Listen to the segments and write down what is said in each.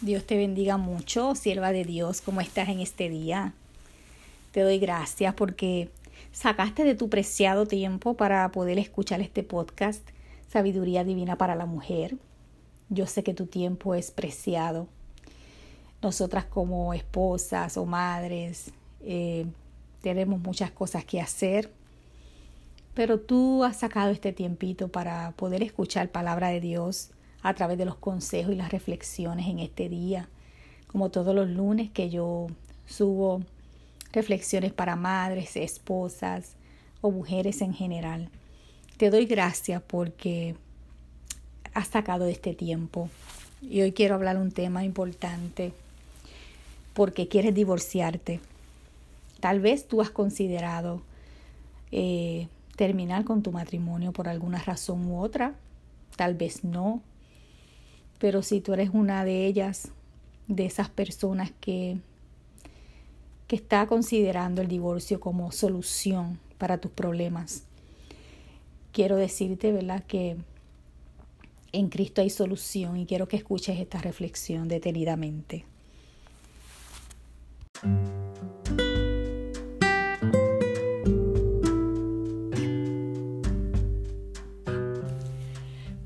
Dios te bendiga mucho, sierva de Dios, ¿cómo estás en este día? Te doy gracias porque sacaste de tu preciado tiempo para poder escuchar este podcast, Sabiduría Divina para la Mujer. Yo sé que tu tiempo es preciado. Nosotras como esposas o madres eh, tenemos muchas cosas que hacer, pero tú has sacado este tiempito para poder escuchar palabra de Dios a través de los consejos y las reflexiones en este día, como todos los lunes que yo subo reflexiones para madres, esposas o mujeres en general. Te doy gracias porque has sacado este tiempo. Y hoy quiero hablar un tema importante porque quieres divorciarte. Tal vez tú has considerado eh, terminar con tu matrimonio por alguna razón u otra, tal vez no, pero si tú eres una de ellas, de esas personas que, que está considerando el divorcio como solución para tus problemas, quiero decirte, ¿verdad?, que en Cristo hay solución y quiero que escuches esta reflexión detenidamente.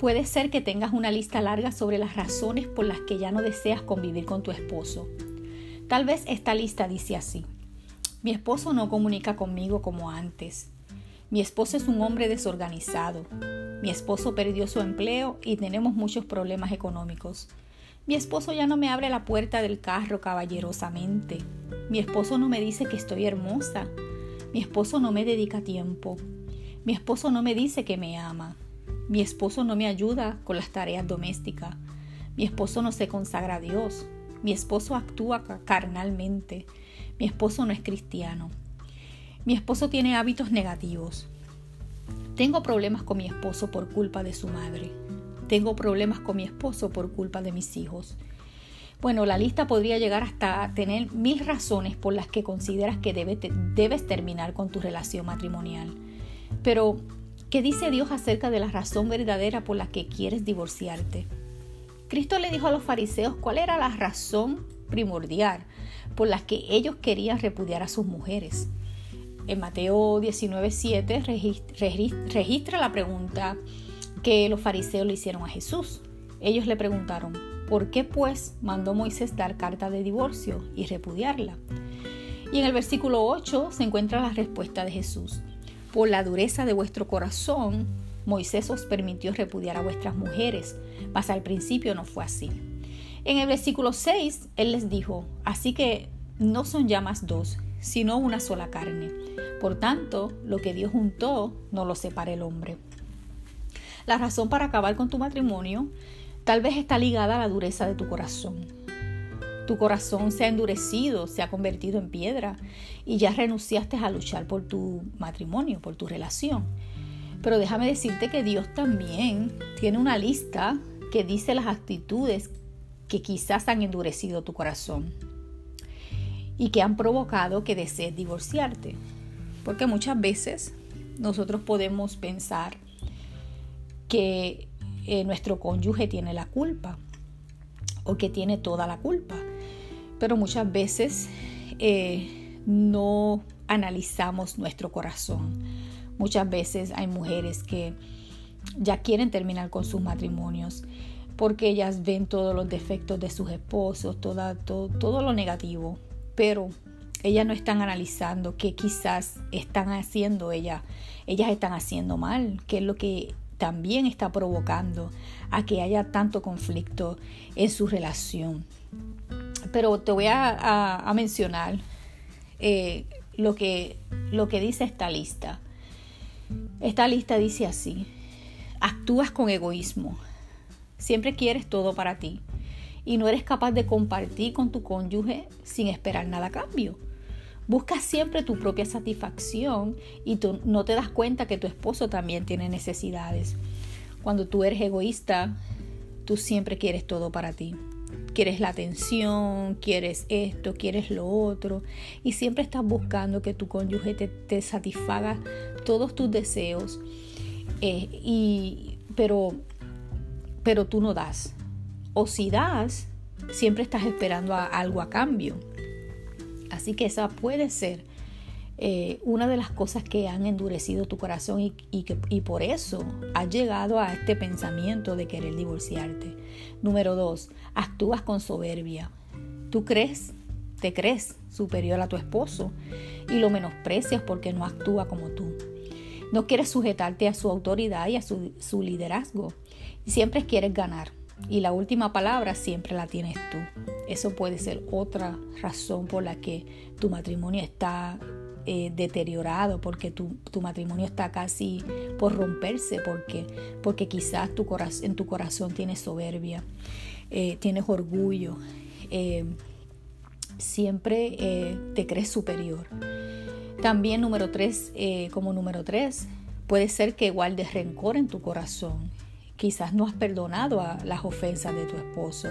Puede ser que tengas una lista larga sobre las razones por las que ya no deseas convivir con tu esposo. Tal vez esta lista dice así. Mi esposo no comunica conmigo como antes. Mi esposo es un hombre desorganizado. Mi esposo perdió su empleo y tenemos muchos problemas económicos. Mi esposo ya no me abre la puerta del carro caballerosamente. Mi esposo no me dice que estoy hermosa. Mi esposo no me dedica tiempo. Mi esposo no me dice que me ama. Mi esposo no me ayuda con las tareas domésticas. Mi esposo no se consagra a Dios. Mi esposo actúa carnalmente. Mi esposo no es cristiano. Mi esposo tiene hábitos negativos. Tengo problemas con mi esposo por culpa de su madre. Tengo problemas con mi esposo por culpa de mis hijos. Bueno, la lista podría llegar hasta tener mil razones por las que consideras que debes terminar con tu relación matrimonial. Pero ¿Qué dice Dios acerca de la razón verdadera por la que quieres divorciarte? Cristo le dijo a los fariseos cuál era la razón primordial por la que ellos querían repudiar a sus mujeres. En Mateo 19:7 registra la pregunta que los fariseos le hicieron a Jesús. Ellos le preguntaron, ¿por qué pues mandó Moisés dar carta de divorcio y repudiarla? Y en el versículo 8 se encuentra la respuesta de Jesús. Por la dureza de vuestro corazón, Moisés os permitió repudiar a vuestras mujeres, mas al principio no fue así. En el versículo 6, Él les dijo, así que no son ya más dos, sino una sola carne. Por tanto, lo que Dios juntó, no lo separa el hombre. La razón para acabar con tu matrimonio tal vez está ligada a la dureza de tu corazón. Tu corazón se ha endurecido, se ha convertido en piedra y ya renunciaste a luchar por tu matrimonio, por tu relación. Pero déjame decirte que Dios también tiene una lista que dice las actitudes que quizás han endurecido tu corazón y que han provocado que desees divorciarte. Porque muchas veces nosotros podemos pensar que eh, nuestro cónyuge tiene la culpa o que tiene toda la culpa pero muchas veces eh, no analizamos nuestro corazón. Muchas veces hay mujeres que ya quieren terminar con sus matrimonios porque ellas ven todos los defectos de sus esposos, todo, todo lo negativo, pero ellas no están analizando qué quizás están haciendo ellas, ellas están haciendo mal, qué es lo que también está provocando a que haya tanto conflicto en su relación pero te voy a, mencionar eh, lo, que, lo que dice esta lista. Esta lista dice así, actúas con egoísmo, siempre quieres todo para ti y no eres capaz de compartir con tu cónyuge sin esperar nada a cambio. Buscas siempre tu propia satisfacción y tú no te das cuenta que tu esposo también tiene necesidades. Cuando tú eres egoísta, tú siempre quieres todo para ti quieres la atención, quieres esto, quieres lo otro, y siempre estás buscando que tu cónyuge te, satisfaga todos tus deseos, eh, pero, pero tú no das. O si das, siempre estás esperando algo a cambio. Así que esa puede ser eh, una de las cosas que han endurecido tu corazón y, que, y por eso has llegado a este pensamiento de querer divorciarte. Número dos, actúas con soberbia. Tú crees, te crees superior a tu esposo y lo menosprecias porque no actúa como tú. No quieres sujetarte a su autoridad y a su, su liderazgo. Siempre quieres ganar y la última palabra siempre la tienes tú. Eso puede ser otra razón por la que tu matrimonio está eh, deteriorado, porque tu, matrimonio está casi por romperse, porque, porque quizás tu en tu corazón tienes soberbia, eh, tienes orgullo, eh, siempre te crees superior. También número tres, como número tres, puede ser que guardes rencor en tu corazón Quizás no has perdonado a las ofensas de tu esposo.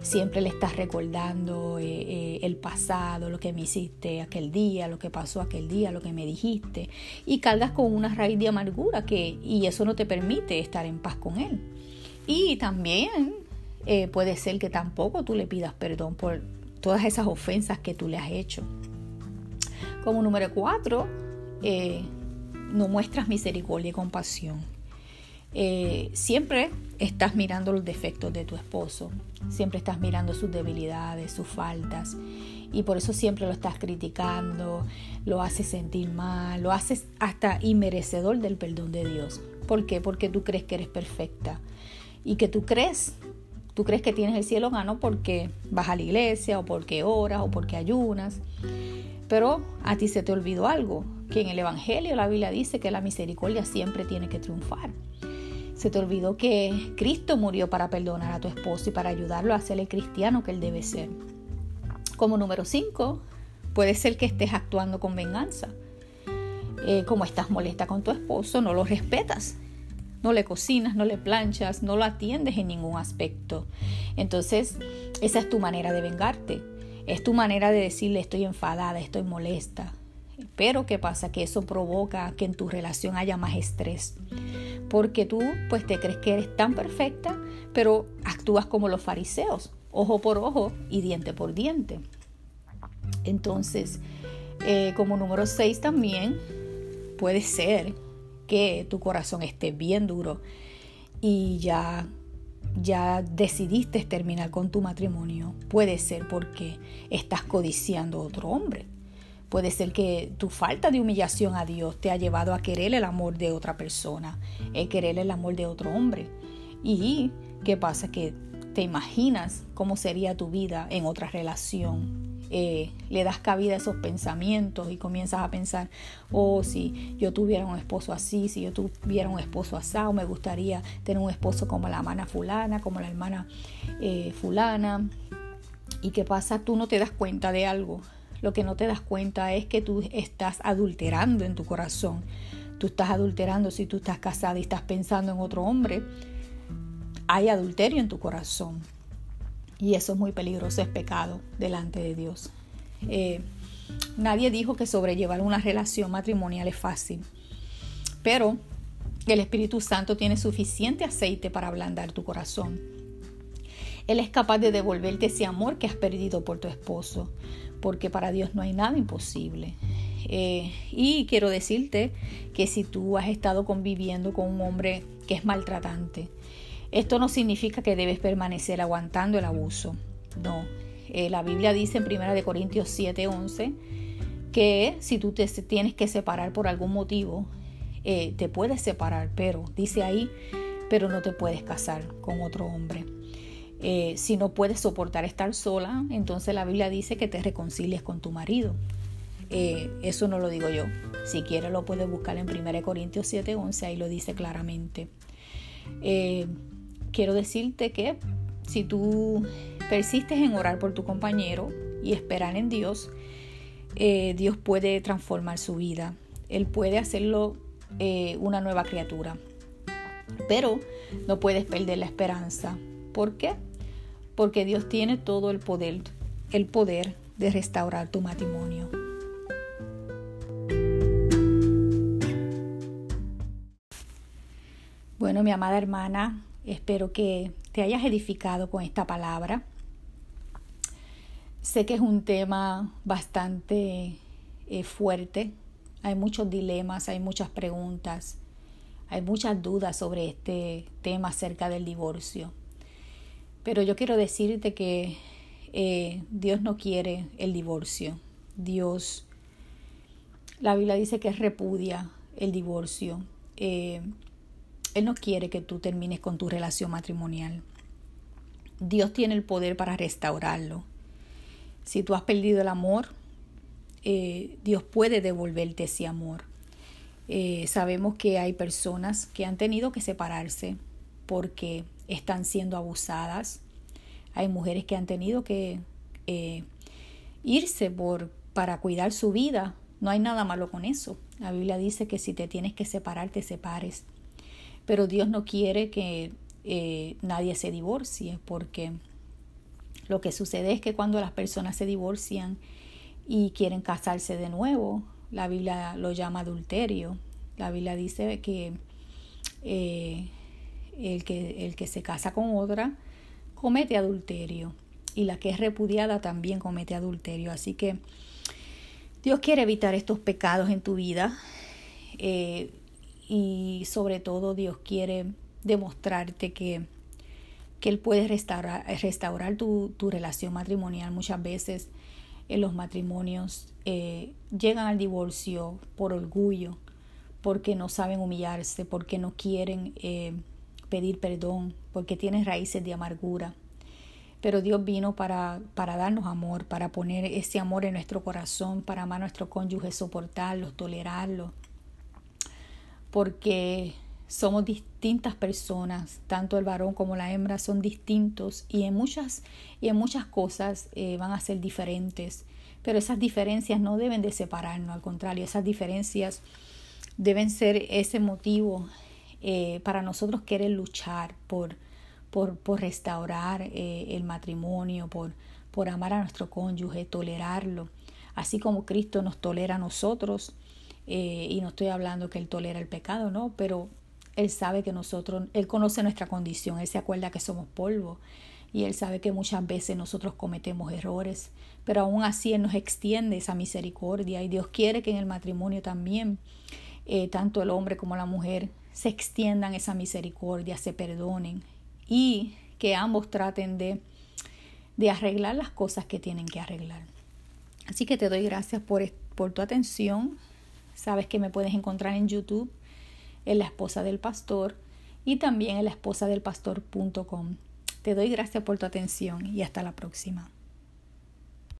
Siempre le estás recordando eh, eh, el pasado, lo que me hiciste aquel día, lo que pasó aquel día, lo que me dijiste. Y cargas con una raíz de amargura que, y eso no te permite estar en paz con él. Y también eh, puede ser que tampoco tú le pidas perdón por todas esas ofensas que tú le has hecho. Como número cuatro, no muestras misericordia y compasión. Eh, siempre estás mirando los defectos de tu esposo, siempre estás mirando sus debilidades, sus faltas, y por eso siempre lo estás criticando, lo haces sentir mal, lo haces hasta inmerecedor del perdón de Dios. ¿Por qué? Porque tú crees que eres perfecta y que tú crees, tú crees que tienes el cielo gano porque vas a la iglesia o porque oras o porque ayunas. Pero a ti se te olvidó algo, que en el Evangelio la Biblia dice que la misericordia siempre tiene que triunfar. Se te olvidó que Cristo murió para perdonar a tu esposo y para ayudarlo a ser el cristiano que él debe ser. Como número 5, puede ser que estés actuando con venganza. Eh, como estás molesta con tu esposo, no lo respetas. No le cocinas, no le planchas, no lo atiendes en ningún aspecto. Entonces, esa es tu manera de vengarte. Es tu manera de decirle estoy enfadada, estoy molesta. Pero ¿qué pasa? Que eso provoca que en tu relación haya más estrés porque tú pues te crees que eres tan perfecta, pero actúas como los fariseos, ojo por ojo y diente por diente. Entonces, eh, como número 6 también puede ser que tu corazón esté bien duro y ya ya decidiste terminar con tu matrimonio. Puede ser porque estás codiciando a otro hombre. Puede ser que tu falta de humillación a Dios te ha llevado a querer el amor de otra persona, el querer el amor de otro hombre. ¿Y qué pasa? Que te imaginas cómo sería tu vida en otra relación. Eh, le das cabida a esos pensamientos y comienzas a pensar, oh, si yo tuviera un esposo así, si yo tuviera un esposo asado, me gustaría tener un esposo como la hermana fulana, como la hermana eh, fulana. ¿Y qué pasa? Tú no te das cuenta de algo lo que no te das cuenta es que tú estás adulterando en tu corazón. Tú estás adulterando si tú estás casada y estás pensando en otro hombre. Hay adulterio en tu corazón. Y eso es muy peligroso, es pecado delante de Dios. Eh, nadie dijo que sobrellevar una relación matrimonial es fácil. Pero el Espíritu Santo tiene suficiente aceite para ablandar tu corazón. Él es capaz de devolverte ese amor que has perdido por tu esposo porque para Dios no hay nada imposible. Eh, y quiero decirte que si tú has estado conviviendo con un hombre que es maltratante, esto no significa que debes permanecer aguantando el abuso. No. Eh, la Biblia dice en 1 Corintios 7:11 que si tú te tienes que separar por algún motivo, eh, te puedes separar, pero dice ahí, pero no te puedes casar con otro hombre. Eh, si no puedes soportar estar sola, entonces la Biblia dice que te reconcilies con tu marido. Eh, eso no lo digo yo. Si quieres lo puedes buscar en 1 Corintios 7:11, ahí lo dice claramente. Eh, quiero decirte que si tú persistes en orar por tu compañero y esperar en Dios, Dios puede transformar su vida. Él puede hacerlo una nueva criatura. Pero no puedes perder la esperanza. ¿Por qué? Porque Dios tiene todo el poder, el poder de restaurar tu matrimonio. Bueno, mi amada hermana, espero que te hayas edificado con esta palabra. Sé que es un tema bastante eh, fuerte, hay muchos dilemas, hay muchas preguntas, hay muchas dudas sobre este tema acerca del divorcio. Pero yo quiero decirte que eh, Dios no quiere el divorcio. Dios, la Biblia dice que repudia el divorcio. Eh, él no quiere que tú termines con tu relación matrimonial. Dios tiene el poder para restaurarlo. Si tú has perdido el amor, eh, Dios puede devolverte ese amor. Sabemos que hay personas que han tenido que separarse porque están siendo abusadas. Hay mujeres que han tenido que eh, irse por, para cuidar su vida. No hay nada malo con eso. La Biblia dice que si te tienes que separar, te separes. Pero Dios no quiere que nadie se divorcie porque lo que sucede es que cuando las personas se divorcian y quieren casarse de nuevo, la Biblia lo llama adulterio. La Biblia dice que, eh, el, que el que se casa con otra comete adulterio y la que es repudiada también comete adulterio. Así que Dios quiere evitar estos pecados en tu vida eh, y sobre todo Dios quiere demostrarte que que Él puede restaurar, restaurar tu, tu relación matrimonial. Muchas veces en los matrimonios eh, llegan al divorcio por orgullo, porque no saben humillarse, porque no quieren eh, pedir perdón, porque tienen raíces de amargura. Pero Dios vino para, para darnos amor, para poner ese amor en nuestro corazón, para amar a nuestro cónyuge, soportarlo, tolerarlo. Porque somos distintas personas, tanto el varón como la hembra son distintos y en muchas, y en muchas cosas eh, van a ser diferentes, pero esas diferencias no deben de separarnos, al contrario, esas diferencias deben ser ese motivo eh, para nosotros querer luchar por, por, restaurar eh, el matrimonio, por, por amar a nuestro cónyuge, tolerarlo, así como Cristo nos tolera a nosotros. y no estoy hablando que Él tolera el pecado, no, pero él sabe que nosotros, Él conoce nuestra condición, Él se acuerda que somos polvo y Él sabe que muchas veces nosotros cometemos errores, pero aún así Él nos extiende esa misericordia y Dios quiere que en el matrimonio también, eh, tanto el hombre como la mujer, se extiendan esa misericordia, se perdonen y que ambos traten de, de arreglar las cosas que tienen que arreglar. Así que te doy gracias por, por tu atención. Sabes que me puedes encontrar en YouTube en la esposa del pastor y también en la esposa del pastor.com. Te doy gracias por tu atención y hasta la próxima.